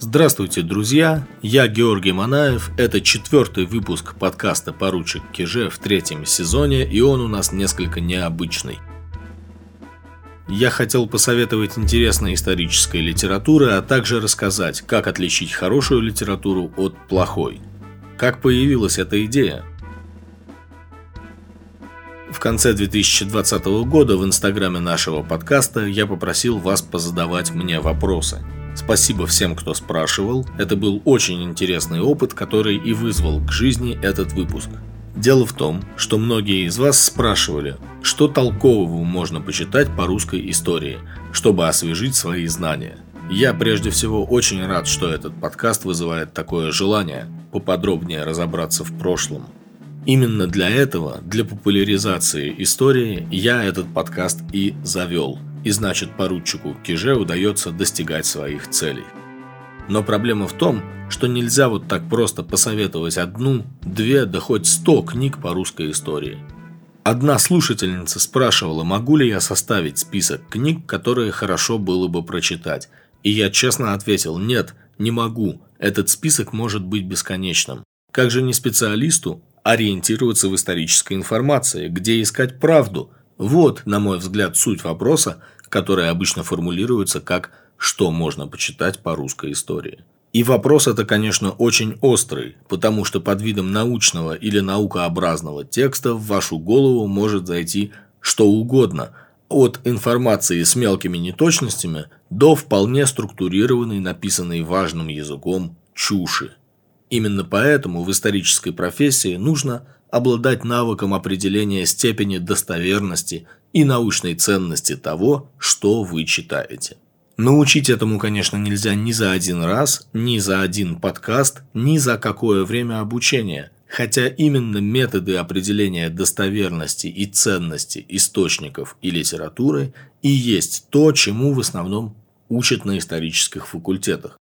Здравствуйте, друзья! Я Георгий Манаев. Это четвертый выпуск подкаста «Поручик Киже» в третьем сезоне, и он у нас несколько необычный. Я хотел посоветовать интересной исторической литературы, а также рассказать, как отличить хорошую литературу от плохой. Как появилась эта идея? В конце 2020 года в инстаграме нашего подкаста я попросил вас позадавать мне вопросы – Спасибо всем, кто спрашивал. Это был очень интересный опыт, который и вызвал к жизни этот выпуск. Дело в том, что многие из вас спрашивали, что толкового можно почитать по русской истории, чтобы освежить свои знания. Я прежде всего очень рад, что этот подкаст вызывает такое желание поподробнее разобраться в прошлом. Именно для этого, для популяризации истории, я этот подкаст и завел – и значит поручику Киже удается достигать своих целей. Но проблема в том, что нельзя вот так просто посоветовать одну, две, да хоть сто книг по русской истории. Одна слушательница спрашивала, могу ли я составить список книг, которые хорошо было бы прочитать. И я честно ответил, нет, не могу, этот список может быть бесконечным. Как же не специалисту ориентироваться в исторической информации, где искать правду – вот, на мой взгляд, суть вопроса, который обычно формулируется как «что можно почитать по русской истории?». И вопрос это, конечно, очень острый, потому что под видом научного или наукообразного текста в вашу голову может зайти что угодно, от информации с мелкими неточностями до вполне структурированной, написанной важным языком, чуши. Именно поэтому в исторической профессии нужно обладать навыком определения степени достоверности и научной ценности того, что вы читаете. Научить этому, конечно, нельзя ни за один раз, ни за один подкаст, ни за какое время обучения, хотя именно методы определения достоверности и ценности источников и литературы и есть то, чему в основном учат на исторических факультетах.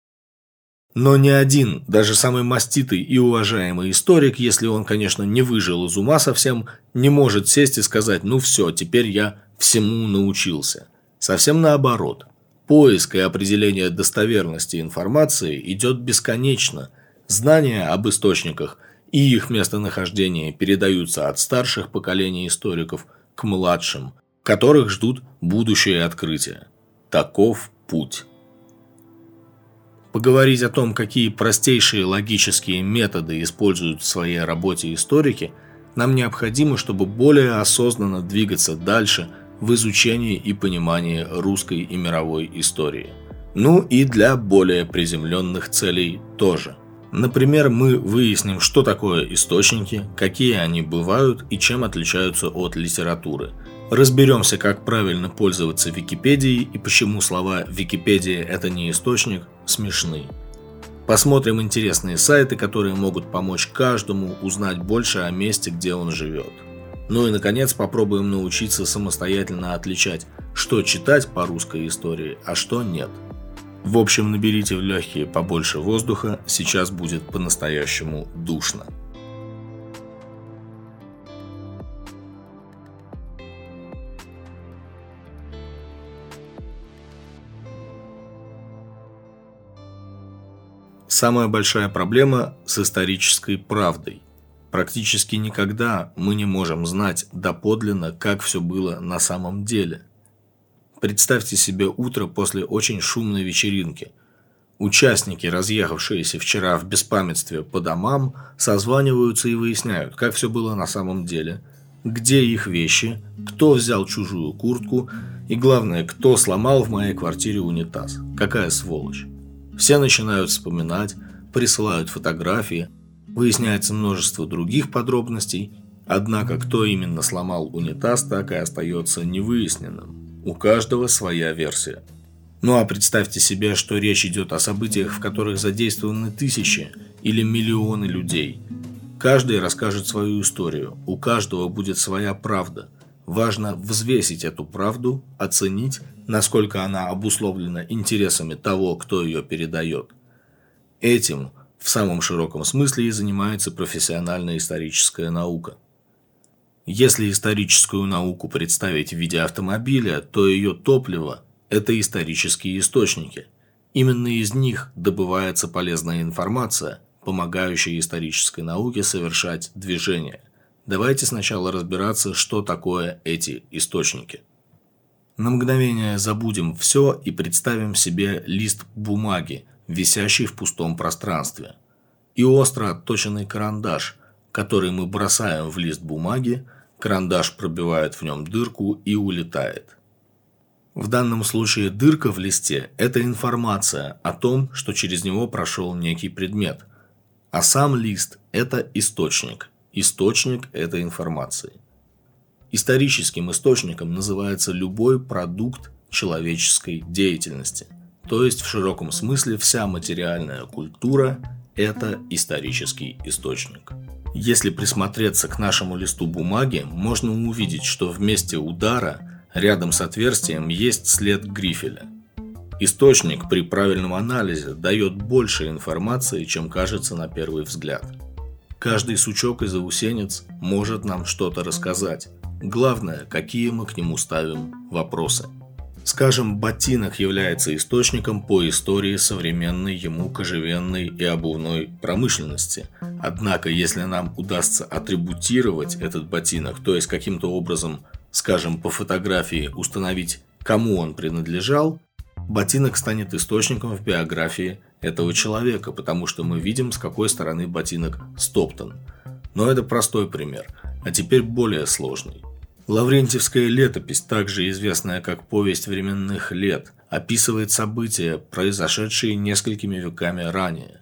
Но ни один, даже самый маститый и уважаемый историк, если он, конечно, не выжил из ума совсем, не может сесть и сказать «ну все, теперь я всему научился». Совсем наоборот. Поиск и определение достоверности информации идет бесконечно. Знания об источниках и их местонахождении передаются от старших поколений историков к младшим, которых ждут будущее открытия. Таков путь. Поговорить о том, какие простейшие логические методы используют в своей работе историки, нам необходимо, чтобы более осознанно двигаться дальше в изучении и понимании русской и мировой истории. Ну и для более приземленных целей тоже. Например, мы выясним, что такое источники, какие они бывают и чем отличаются от литературы – Разберемся, как правильно пользоваться Википедией и почему слова «Википедия – это не источник» смешны. Посмотрим интересные сайты, которые могут помочь каждому узнать больше о месте, где он живет. Ну и, наконец, попробуем научиться самостоятельно отличать, что читать по русской истории, а что нет. В общем, наберите в легкие побольше воздуха, сейчас будет по-настоящему душно. Самая большая проблема с исторической правдой. Практически никогда мы не можем знать доподлинно, как все было на самом деле. Представьте себе утро после очень шумной вечеринки. Участники, разъехавшиеся вчера в беспамятстве по домам, созваниваются и выясняют, как все было на самом деле, где их вещи, кто взял чужую куртку и, главное, кто сломал в моей квартире унитаз. Какая сволочь. Все начинают вспоминать, присылают фотографии, выясняется множество других подробностей, однако кто именно сломал унитаз, так и остается невыясненным. У каждого своя версия. Ну а представьте себе, что речь идет о событиях, в которых задействованы тысячи или миллионы людей. Каждый расскажет свою историю, у каждого будет своя правда. Важно взвесить эту правду, оценить насколько она обусловлена интересами того, кто ее передает. Этим в самом широком смысле и занимается профессиональная историческая наука. Если историческую науку представить в виде автомобиля, то ее топливо – это исторические источники. Именно из них добывается полезная информация, помогающая исторической науке совершать движение. Давайте сначала разбираться, что такое эти источники. На мгновение забудем все и представим себе лист бумаги, висящий в пустом пространстве. И остро отточенный карандаш, который мы бросаем в лист бумаги, карандаш пробивает в нем дырку и улетает. В данном случае дырка в листе – это информация о том, что через него прошел некий предмет. А сам лист – это источник. Источник этой информации. Историческим источником называется любой продукт человеческой деятельности. То есть в широком смысле вся материальная культура – это исторический источник. Если присмотреться к нашему листу бумаги, можно увидеть, что в удара рядом с отверстием есть след грифеля. Источник при правильном анализе дает больше информации, чем кажется на первый взгляд. Каждый сучок и заусенец может нам что-то рассказать, Главное, какие мы к нему ставим вопросы. Скажем, ботинок является источником по истории современной ему кожевенной и обувной промышленности. Однако, если нам удастся атрибутировать этот ботинок, то есть каким-то образом, скажем, по фотографии установить, кому он принадлежал, ботинок станет источником в биографии этого человека, потому что мы видим, с какой стороны ботинок стоптан. Но это простой пример, а теперь более сложный. Лаврентьевская летопись, также известная как «Повесть временных лет», описывает события, произошедшие несколькими веками ранее.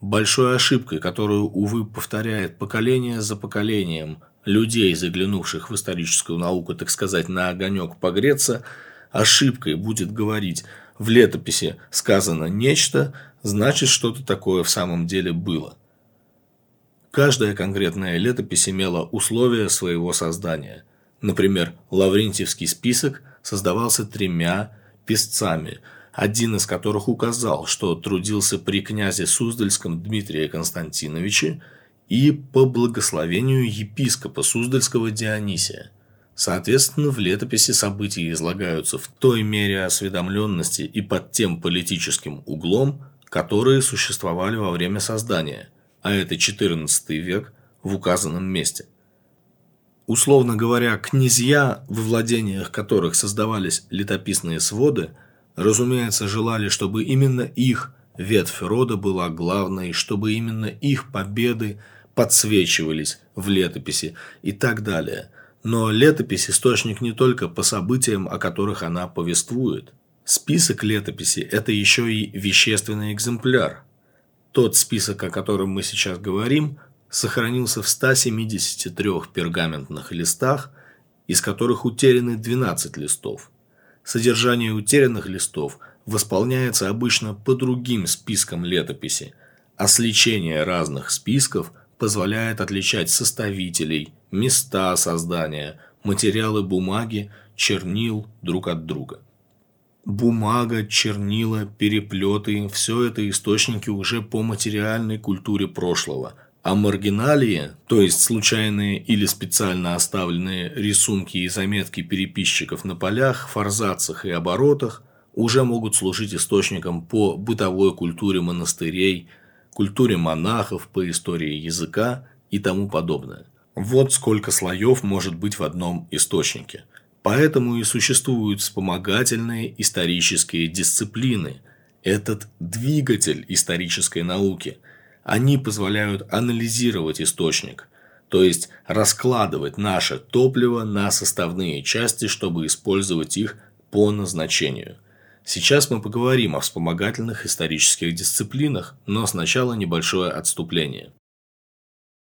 Большой ошибкой, которую, увы, повторяет поколение за поколением людей, заглянувших в историческую науку, так сказать, на огонек погреться, ошибкой будет говорить «в летописи сказано нечто, значит что-то такое в самом деле было». Каждая конкретная летопись имела условия своего создания – Например, Лаврентьевский список создавался тремя писцами, один из которых указал, что трудился при князе Суздальском Дмитрия Константиновиче и по благословению епископа Суздальского Дионисия. Соответственно, в летописи события излагаются в той мере осведомленности и под тем политическим углом, которые существовали во время создания, а это XIV век в указанном месте – Условно говоря, князья, во владениях которых создавались летописные своды, разумеется, желали, чтобы именно их ветвь рода была главной, чтобы именно их победы подсвечивались в летописи и так далее. Но летопись – источник не только по событиям, о которых она повествует. Список летописи – это еще и вещественный экземпляр. Тот список, о котором мы сейчас говорим – сохранился в 173 пергаментных листах, из которых утеряны 12 листов. Содержание утерянных листов восполняется обычно по другим спискам летописи, а сличение разных списков позволяет отличать составителей, места создания, материалы бумаги, чернил друг от друга. Бумага, чернила, переплеты – все это источники уже по материальной культуре прошлого – а маргиналии, то есть случайные или специально оставленные рисунки и заметки переписчиков на полях, форзацах и оборотах, уже могут служить источником по бытовой культуре монастырей, культуре монахов, по истории языка и тому подобное. Вот сколько слоев может быть в одном источнике. Поэтому и существуют вспомогательные исторические дисциплины. Этот двигатель исторической науки – они позволяют анализировать источник, то есть раскладывать наше топливо на составные части, чтобы использовать их по назначению. Сейчас мы поговорим о вспомогательных исторических дисциплинах, но сначала небольшое отступление.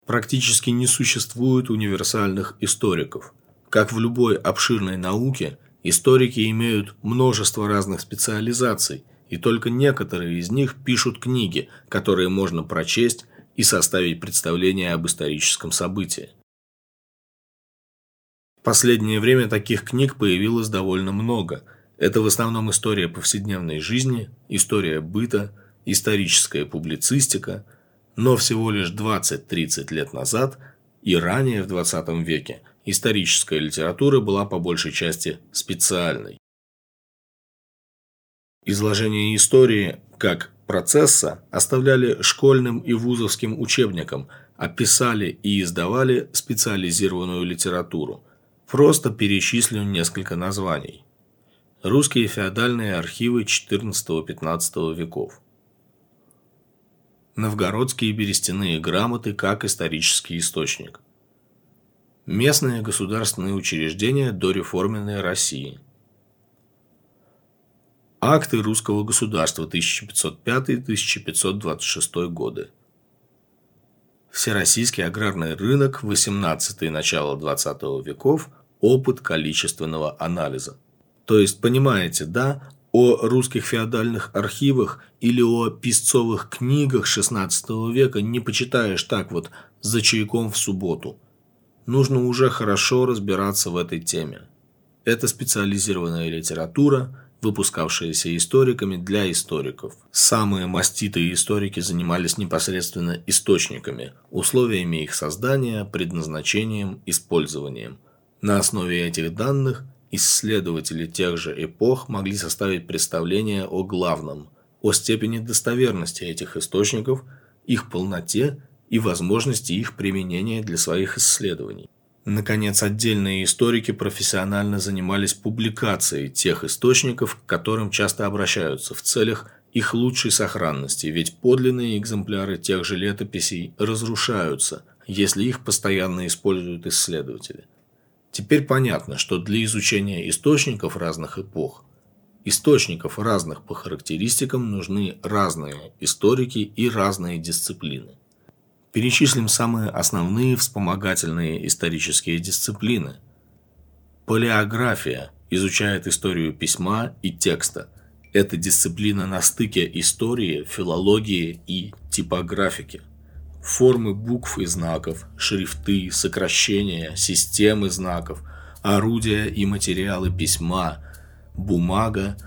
Практически не существует универсальных историков. Как в любой обширной науке, историки имеют множество разных специализаций, и только некоторые из них пишут книги, которые можно прочесть и составить представление об историческом событии. В последнее время таких книг появилось довольно много. Это в основном история повседневной жизни, история быта, историческая публицистика, но всего лишь 20-30 лет назад и ранее в 20 веке историческая литература была по большей части специальной. Изложение истории как процесса оставляли школьным и вузовским учебникам, а писали и издавали специализированную литературу. Просто перечислю несколько названий. Русские феодальные архивы XIV-XV веков. Новгородские берестяные грамоты как исторический источник. Местные государственные учреждения до реформенной России. Акты русского государства 1505-1526 годы. Всероссийский аграрный рынок 18 начало 20 веков. Опыт количественного анализа. То есть, понимаете, да, о русских феодальных архивах или о писцовых книгах XVI века не почитаешь так вот за чайком в субботу. Нужно уже хорошо разбираться в этой теме. Это специализированная литература, выпускавшаяся историками для историков. Самые маститые историки занимались непосредственно источниками, условиями их создания, предназначением, использованием. На основе этих данных Исследователи тех же эпох могли составить представление о главном, о степени достоверности этих источников, их полноте и возможности их применения для своих исследований. Наконец, отдельные историки профессионально занимались публикацией тех источников, к которым часто обращаются в целях их лучшей сохранности, ведь подлинные экземпляры тех же летописей разрушаются, если их постоянно используют исследователи. Теперь понятно, что для изучения источников разных эпох, источников разных по характеристикам нужны разные историки и разные дисциплины. Перечислим самые основные вспомогательные исторические дисциплины. Палеография изучает историю письма и текста. Это дисциплина на стыке истории, филологии и типографики формы букв и знаков, шрифты, сокращения, системы знаков, орудия и материалы письма, бумага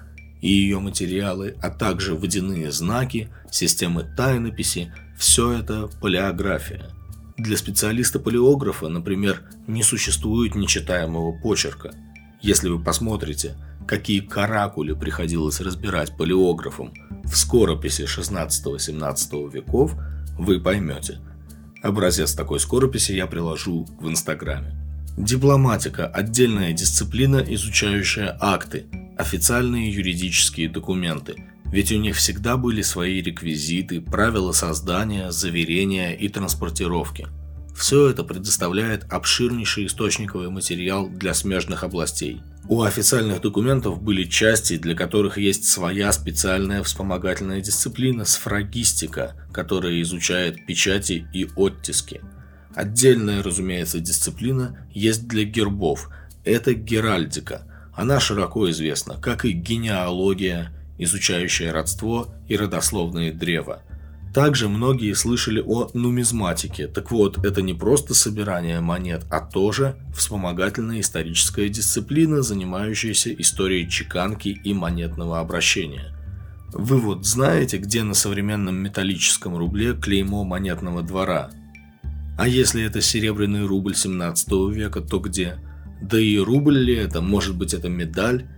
и ее материалы, а также водяные знаки, системы тайнописи – все это палеография. Для специалиста-палеографа, например, не существует нечитаемого почерка. Если вы посмотрите, какие каракули приходилось разбирать палеографам в скорописи 16-17 веков – вы поймете. Образец такой скорописи я приложу в Инстаграме. Дипломатика – отдельная дисциплина, изучающая акты, официальные юридические документы, ведь у них всегда были свои реквизиты, правила создания, заверения и транспортировки. Все это предоставляет обширнейший источниковый материал для смежных областей – у официальных документов были части, для которых есть своя специальная вспомогательная дисциплина – сфрагистика, которая изучает печати и оттиски. Отдельная, разумеется, дисциплина есть для гербов – это геральдика. Она широко известна, как и генеалогия, изучающая родство и родословные древа – также многие слышали о нумизматике. Так вот, это не просто собирание монет, а тоже вспомогательная историческая дисциплина, занимающаяся историей чеканки и монетного обращения. Вы вот знаете, где на современном металлическом рубле клеймо монетного двора? А если это серебряный рубль 17 века, то где? Да и рубль ли это? Может быть это медаль?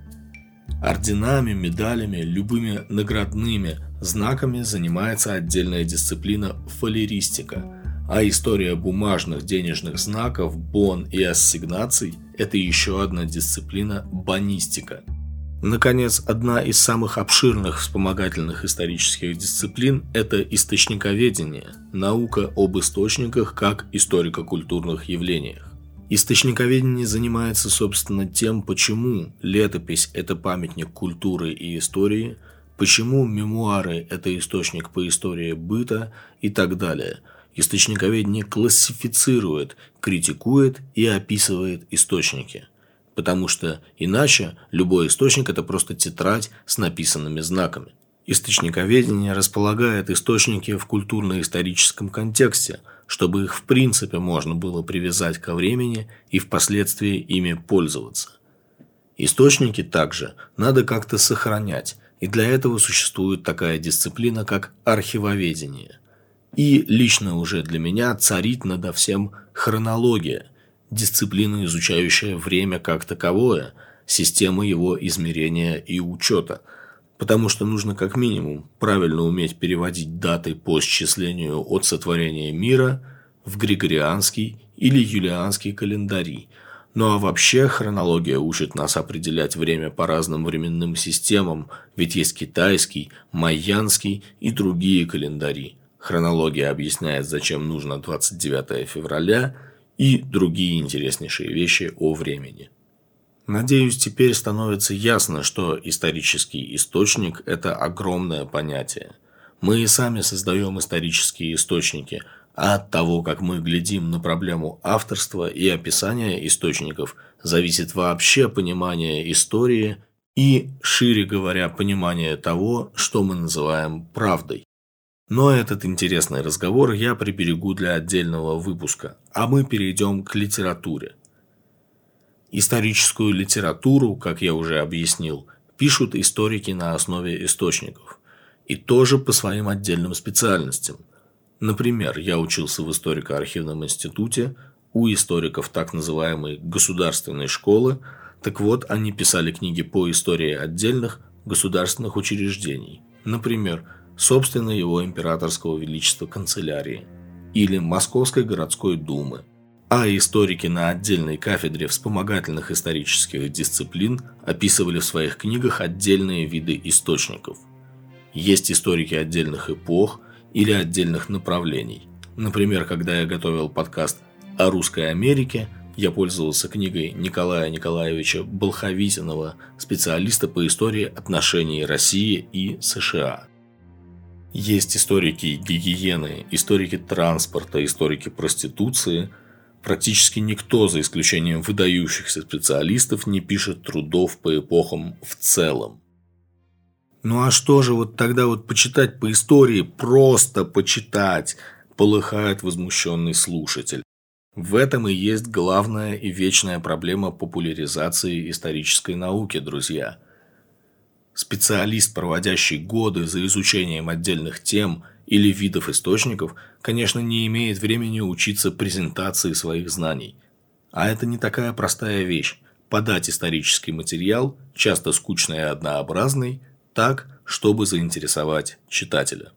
Орденами, медалями, любыми наградными знаками занимается отдельная дисциплина фалеристика, а история бумажных денежных знаков, бон и ассигнаций – это еще одна дисциплина – бонистика. Наконец, одна из самых обширных вспомогательных исторических дисциплин – это источниковедение, наука об источниках как историко-культурных явлениях. Источниковедение занимается, собственно, тем, почему летопись – это памятник культуры и истории, почему мемуары – это источник по истории быта и так далее. Источниковедение классифицирует, критикует и описывает источники. Потому что иначе любой источник – это просто тетрадь с написанными знаками. Источниковедение располагает источники в культурно-историческом контексте – чтобы их в принципе можно было привязать ко времени и впоследствии ими пользоваться. Источники также надо как-то сохранять, и для этого существует такая дисциплина, как архивоведение. И лично уже для меня царит надо всем хронология, дисциплина, изучающая время как таковое, система его измерения и учета – потому что нужно как минимум правильно уметь переводить даты по счислению от сотворения мира в григорианский или юлианский календари. Ну а вообще хронология учит нас определять время по разным временным системам, ведь есть китайский, майянский и другие календари. Хронология объясняет, зачем нужно 29 февраля и другие интереснейшие вещи о времени. Надеюсь, теперь становится ясно, что исторический источник – это огромное понятие. Мы и сами создаем исторические источники, от того, как мы глядим на проблему авторства и описания источников, зависит вообще понимание истории и, шире говоря, понимание того, что мы называем правдой. Но этот интересный разговор я приберегу для отдельного выпуска, а мы перейдем к литературе – Историческую литературу, как я уже объяснил, пишут историки на основе источников. И тоже по своим отдельным специальностям. Например, я учился в историко-архивном институте, у историков так называемой государственной школы, так вот, они писали книги по истории отдельных государственных учреждений. Например, собственно его императорского величества канцелярии или Московской городской думы – а историки на отдельной кафедре вспомогательных исторических дисциплин описывали в своих книгах отдельные виды источников. Есть историки отдельных эпох или отдельных направлений. Например, когда я готовил подкаст о русской Америке, я пользовался книгой Николая Николаевича Болховитинова, специалиста по истории отношений России и США. Есть историки гигиены, историки транспорта, историки проституции – Практически никто, за исключением выдающихся специалистов, не пишет трудов по эпохам в целом. Ну а что же вот тогда вот почитать по истории, просто почитать, полыхает возмущенный слушатель. В этом и есть главная и вечная проблема популяризации исторической науки, друзья. Специалист, проводящий годы за изучением отдельных тем – или видов источников, конечно, не имеет времени учиться презентации своих знаний. А это не такая простая вещь – подать исторический материал, часто скучный и однообразный, так, чтобы заинтересовать читателя.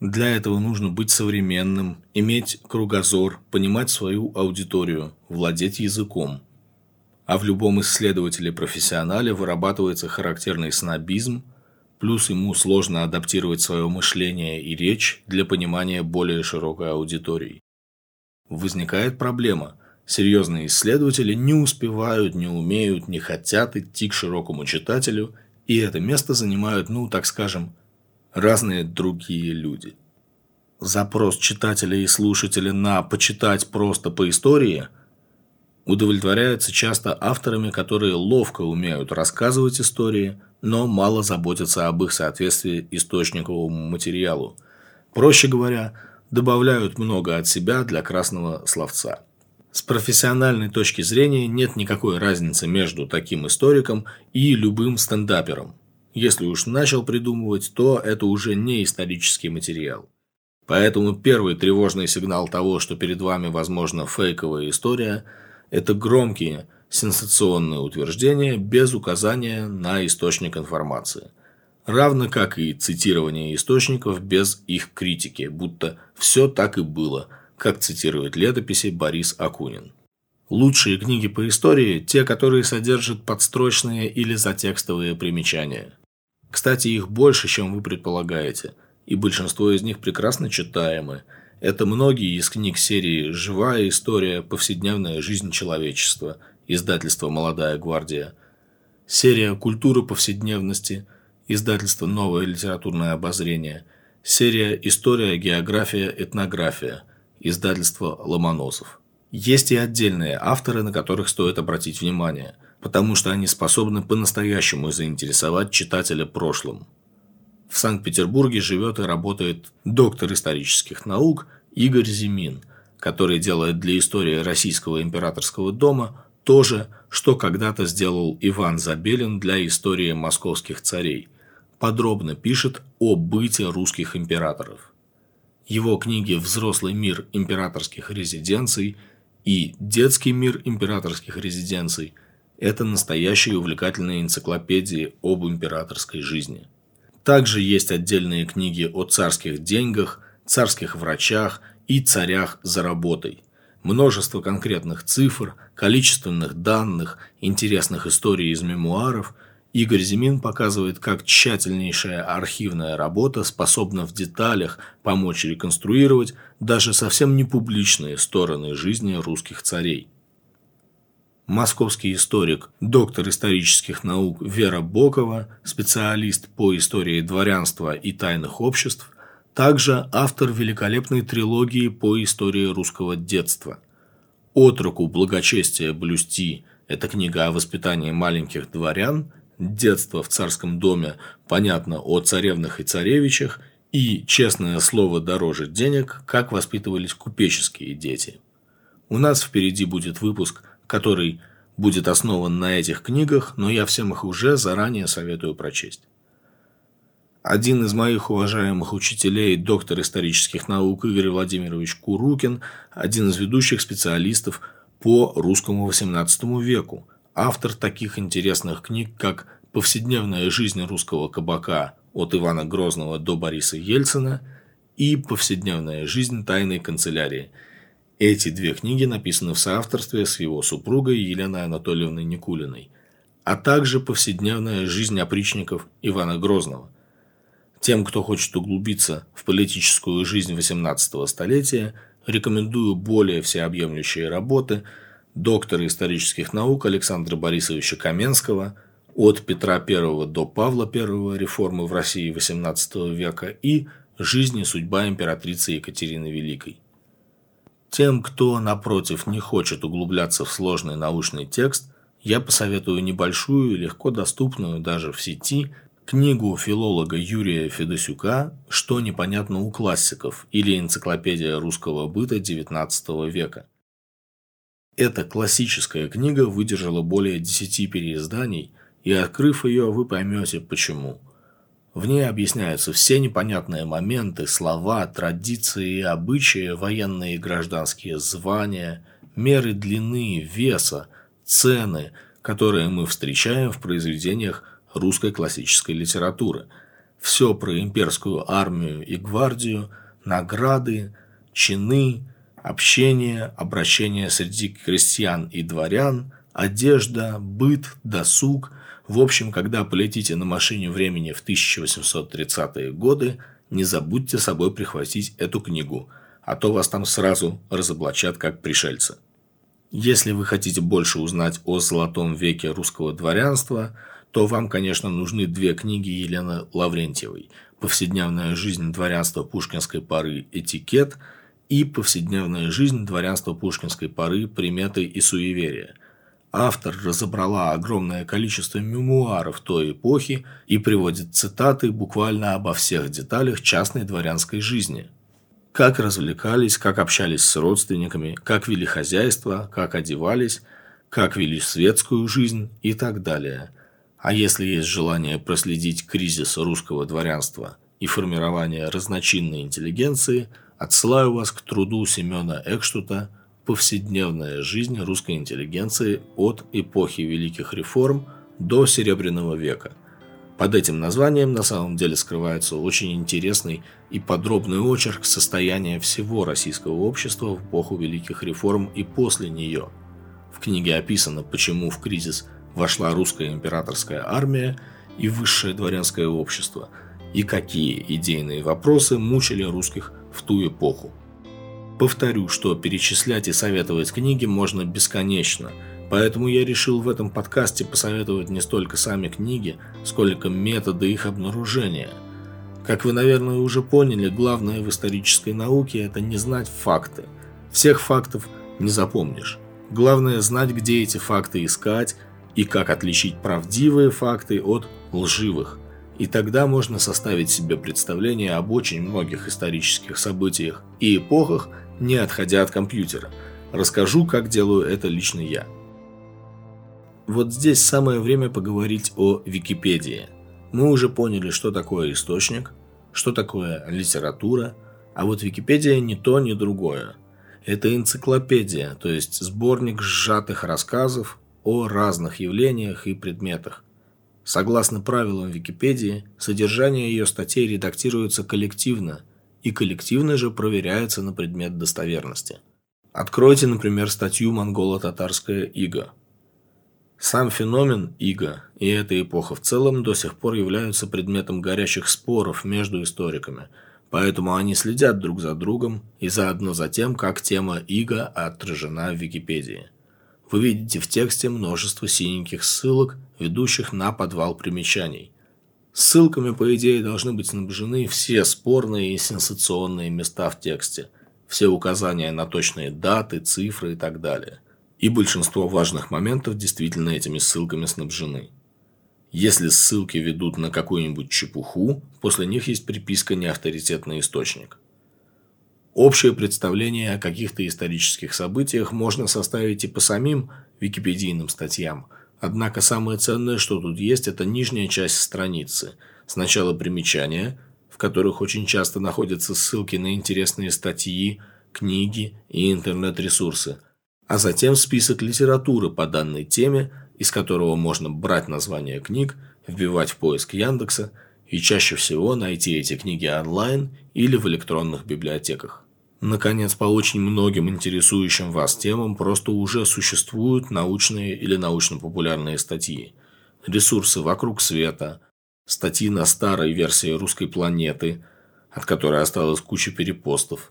Для этого нужно быть современным, иметь кругозор, понимать свою аудиторию, владеть языком. А в любом исследователе-профессионале вырабатывается характерный снобизм, Плюс ему сложно адаптировать свое мышление и речь для понимания более широкой аудитории. Возникает проблема. Серьезные исследователи не успевают, не умеют, не хотят идти к широкому читателю, и это место занимают, ну, так скажем, разные другие люди. Запрос читателя и слушателя на «почитать просто по истории» удовлетворяется часто авторами, которые ловко умеют рассказывать истории – но мало заботятся об их соответствии источниковому материалу. Проще говоря, добавляют много от себя для красного словца. С профессиональной точки зрения нет никакой разницы между таким историком и любым стендапером. Если уж начал придумывать, то это уже не исторический материал. Поэтому первый тревожный сигнал того, что перед вами возможна фейковая история, это громкие – сенсационные утверждения без указания на источник информации. Равно как и цитирование источников без их критики, будто все так и было, как цитирует летописи Борис Акунин. Лучшие книги по истории – те, которые содержат подстрочные или затекстовые примечания. Кстати, их больше, чем вы предполагаете, и большинство из них прекрасно читаемы. Это многие из книг серии «Живая история. Повседневная жизнь человечества», издательство «Молодая гвардия», серия «Культура повседневности», издательство «Новое литературное обозрение», серия «История, география, этнография», издательство «Ломоносов». Есть и отдельные авторы, на которых стоит обратить внимание, потому что они способны по-настоящему заинтересовать читателя прошлым. В Санкт-Петербурге живет и работает доктор исторических наук Игорь Зимин, который делает для истории Российского императорского дома то же, что когда-то сделал Иван Забелин для истории московских царей. Подробно пишет о быте русских императоров. Его книги «Взрослый мир императорских резиденций» и «Детский мир императорских резиденций» – это настоящие увлекательные энциклопедии об императорской жизни. Также есть отдельные книги о царских деньгах, царских врачах и царях за работой. Множество конкретных цифр, количественных данных, интересных историй из мемуаров. Игорь Зимин показывает, как тщательнейшая архивная работа способна в деталях помочь реконструировать даже совсем не публичные стороны жизни русских царей. Московский историк, доктор исторических наук Вера Бокова, специалист по истории дворянства и тайных обществ, также автор великолепной трилогии по истории русского детства. «Отроку благочестия блюсти» – это книга о воспитании маленьких дворян, «Детство в царском доме» – понятно о царевнах и царевичах, и «Честное слово дороже денег. Как воспитывались купеческие дети». У нас впереди будет выпуск, который будет основан на этих книгах, но я всем их уже заранее советую прочесть. Один из моих уважаемых учителей, доктор исторических наук Игорь Владимирович Курукин, один из ведущих специалистов по русскому XVIII веку, автор таких интересных книг, как «Повседневная жизнь русского кабака» от Ивана Грозного до Бориса Ельцина и «Повседневная жизнь тайной канцелярии». Эти две книги написаны в соавторстве с его супругой Еленой Анатольевной Никулиной, а также «Повседневная жизнь опричников» Ивана Грозного – тем, кто хочет углубиться в политическую жизнь XVIII столетия, рекомендую более всеобъемлющие работы доктора исторических наук Александра Борисовича Каменского «От Петра I до Павла I. Реформы в России XVIII века» и «Жизнь и судьба императрицы Екатерины Великой». Тем, кто, напротив, не хочет углубляться в сложный научный текст, я посоветую небольшую и легко доступную даже в сети Книгу филолога Юрия Федосюка «Что непонятно у классиков» или «Энциклопедия русского быта XIX века». Эта классическая книга выдержала более десяти переизданий, и открыв ее, вы поймете почему. В ней объясняются все непонятные моменты, слова, традиции и обычаи, военные и гражданские звания, меры длины, веса, цены, которые мы встречаем в произведениях русской классической литературы. Все про имперскую армию и гвардию, награды, чины, общение, обращение среди крестьян и дворян, одежда, быт, досуг. В общем, когда полетите на машине времени в 1830-е годы, не забудьте с собой прихватить эту книгу, а то вас там сразу разоблачат как пришельца. Если вы хотите больше узнать о золотом веке русского дворянства – то вам, конечно, нужны две книги Елены Лаврентьевой «Повседневная жизнь дворянства пушкинской поры. Этикет» и «Повседневная жизнь дворянства пушкинской поры. Приметы и суеверия». Автор разобрала огромное количество мемуаров той эпохи и приводит цитаты буквально обо всех деталях частной дворянской жизни. Как развлекались, как общались с родственниками, как вели хозяйство, как одевались, как вели светскую жизнь и так далее – а если есть желание проследить кризис русского дворянства и формирование разночинной интеллигенции, отсылаю вас к труду Семена Экштута «Повседневная жизнь русской интеллигенции от эпохи Великих реформ до Серебряного века». Под этим названием на самом деле скрывается очень интересный и подробный очерк состояния всего российского общества в эпоху Великих реформ и после нее. В книге описано, почему в кризис – вошла русская императорская армия и высшее дворянское общество, и какие идейные вопросы мучили русских в ту эпоху. Повторю, что перечислять и советовать книги можно бесконечно, поэтому я решил в этом подкасте посоветовать не столько сами книги, сколько методы их обнаружения. Как вы, наверное, уже поняли, главное в исторической науке – это не знать факты. Всех фактов не запомнишь. Главное знать, где эти факты искать, и как отличить правдивые факты от лживых. И тогда можно составить себе представление об очень многих исторических событиях и эпохах, не отходя от компьютера. Расскажу, как делаю это лично я. Вот здесь самое время поговорить о Википедии. Мы уже поняли, что такое источник, что такое литература, а вот Википедия не то, ни другое. Это энциклопедия, то есть сборник сжатых рассказов, о разных явлениях и предметах. Согласно правилам Википедии, содержание ее статей редактируется коллективно, и коллективно же проверяется на предмет достоверности. Откройте, например, статью «Монголо-татарская ига». Сам феномен ига и эта эпоха в целом до сих пор являются предметом горячих споров между историками, поэтому они следят друг за другом и заодно за тем, как тема ига отражена в Википедии. Вы видите в тексте множество синеньких ссылок, ведущих на подвал примечаний. Ссылками, по идее, должны быть снабжены все спорные и сенсационные места в тексте, все указания на точные даты, цифры и так далее. И большинство важных моментов действительно этими ссылками снабжены. Если ссылки ведут на какую-нибудь чепуху, после них есть приписка «неавторитетный источник». Общее представление о каких-то исторических событиях можно составить и по самим википедийным статьям, однако самое ценное, что тут есть, это нижняя часть страницы. Сначала примечания, в которых очень часто находятся ссылки на интересные статьи, книги и интернет-ресурсы, а затем список литературы по данной теме, из которого можно брать названия книг, вбивать в поиск Яндекса и чаще всего найти эти книги онлайн или в электронных библиотеках. Наконец, по очень многим интересующим вас темам просто уже существуют научные или научно-популярные статьи. Ресурсы «Вокруг света», статьи на старой версии «Русской планеты», от которой осталась куча перепостов,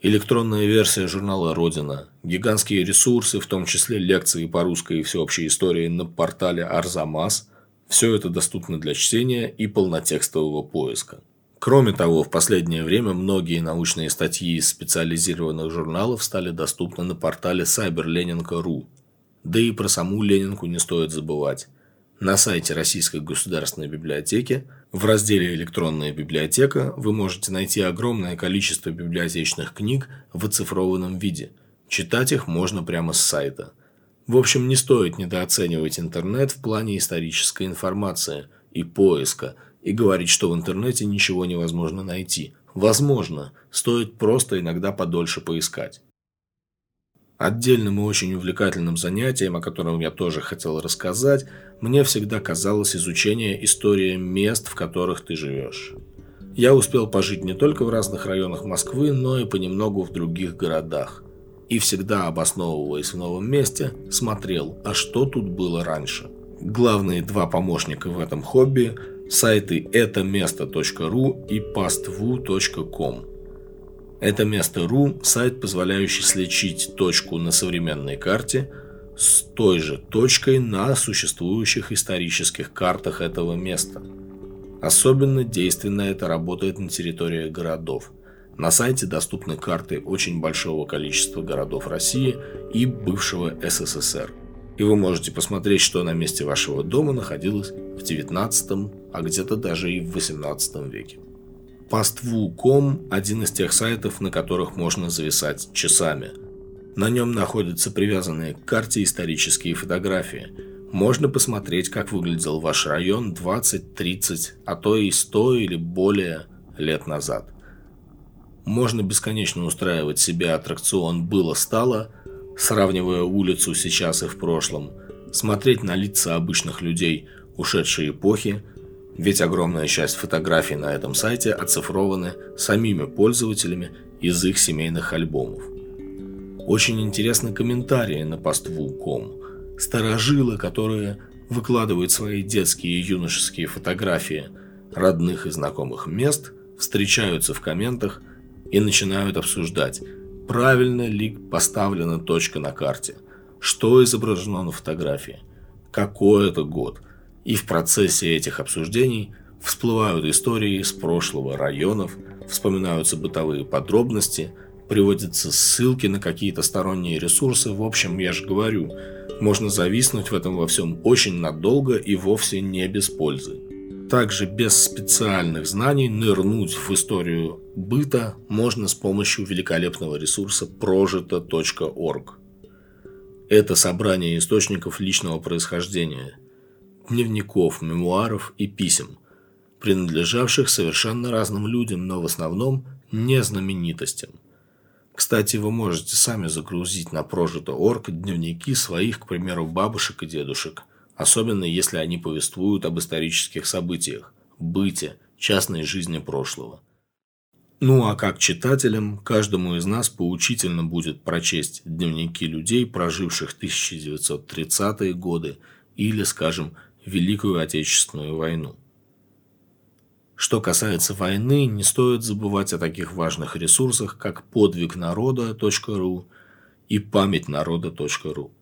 электронная версия журнала «Родина», гигантские ресурсы, в том числе лекции по русской и всеобщей истории на портале «Арзамас» – все это доступно для чтения и полнотекстового поиска. Кроме того, в последнее время многие научные статьи из специализированных журналов стали доступны на портале cyberlenin.ru. Да и про саму Ленинку не стоит забывать. На сайте Российской государственной библиотеки в разделе «Электронная библиотека» вы можете найти огромное количество библиотечных книг в оцифрованном виде. Читать их можно прямо с сайта. В общем, не стоит недооценивать интернет в плане исторической информации и поиска – и говорить, что в интернете ничего невозможно найти. Возможно, стоит просто иногда подольше поискать. Отдельным и очень увлекательным занятием, о котором я тоже хотел рассказать, мне всегда казалось изучение истории мест, в которых ты живешь. Я успел пожить не только в разных районах Москвы, но и понемногу в других городах. И всегда, обосновываясь в новом месте, смотрел, а что тут было раньше. Главные два помощника в этом хобби сайты это место.ру и pastvu.com. Это место.ру – сайт, позволяющий слечить точку на современной карте с той же точкой на существующих исторических картах этого места. Особенно действенно это работает на территории городов. На сайте доступны карты очень большого количества городов России и бывшего СССР – и вы можете посмотреть, что на месте вашего дома находилось в 19, а где-то даже и в 18 веке. Pastvu.com – один из тех сайтов, на которых можно зависать часами. На нем находятся привязанные к карте исторические фотографии. Можно посмотреть, как выглядел ваш район 20, 30, а то и 100 или более лет назад. Можно бесконечно устраивать себе аттракцион «было-стало», сравнивая улицу сейчас и в прошлом, смотреть на лица обычных людей ушедшей эпохи, ведь огромная часть фотографий на этом сайте оцифрованы самими пользователями из их семейных альбомов. Очень интересны комментарии на поству.ком. Старожилы, которые выкладывают свои детские и юношеские фотографии родных и знакомых мест, встречаются в комментах и начинают обсуждать – правильно ли поставлена точка на карте, что изображено на фотографии, какой это год. И в процессе этих обсуждений всплывают истории из прошлого районов, вспоминаются бытовые подробности, приводятся ссылки на какие-то сторонние ресурсы. В общем, я же говорю, можно зависнуть в этом во всем очень надолго и вовсе не без пользы. Также без специальных знаний нырнуть в историю быта можно с помощью великолепного ресурса прожито.орг. Это собрание источников личного происхождения, дневников, мемуаров и писем, принадлежавших совершенно разным людям, но в основном не знаменитостям. Кстати, вы можете сами загрузить на прожито.орг дневники своих, к примеру, бабушек и дедушек, особенно если они повествуют об исторических событиях, быте, частной жизни прошлого. Ну а как читателям, каждому из нас поучительно будет прочесть дневники людей, проживших 1930-е годы или, скажем, Великую Отечественную войну. Что касается войны, не стоит забывать о таких важных ресурсах, как подвигнарода.ру и памятьнарода.ру.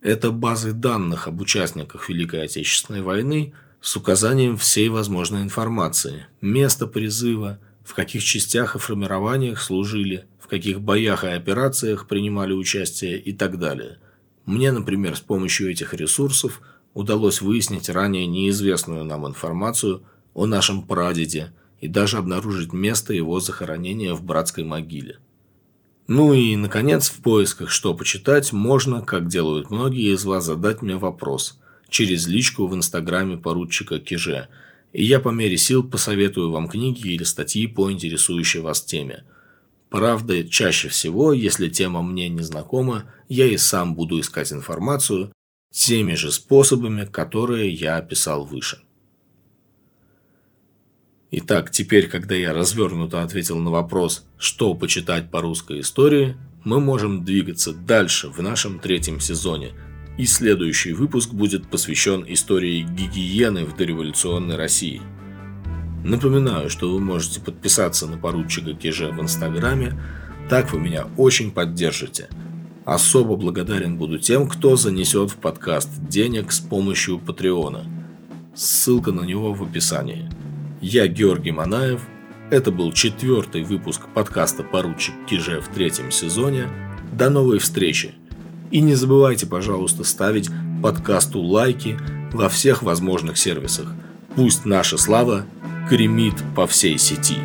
Это базы данных об участниках Великой Отечественной войны с указанием всей возможной информации, места призыва – в каких частях и формированиях служили, в каких боях и операциях принимали участие и так далее. Мне, например, с помощью этих ресурсов удалось выяснить ранее неизвестную нам информацию о нашем прадеде и даже обнаружить место его захоронения в братской могиле. Ну и, наконец, в поисках «Что почитать» можно, как делают многие из вас, задать мне вопрос через личку в инстаграме поручика Киже – и я по мере сил посоветую вам книги или статьи по интересующей вас теме. Правда, чаще всего, если тема мне не знакома, я и сам буду искать информацию теми же способами, которые я описал выше. Итак, теперь, когда я развернуто ответил на вопрос, что почитать по русской истории, мы можем двигаться дальше в нашем третьем сезоне – и следующий выпуск будет посвящен истории гигиены в дореволюционной России. Напоминаю, что вы можете подписаться на поручика Киже в Инстаграме, так вы меня очень поддержите. Особо благодарен буду тем, кто занесет в подкаст денег с помощью Патреона. Ссылка на него в описании. Я Георгий Манаев. Это был четвертый выпуск подкаста «Поручик Киже» в третьем сезоне. До новой встречи! И не забывайте, пожалуйста, ставить подкасту лайки во всех возможных сервисах. Пусть наша слава гремит по всей сети.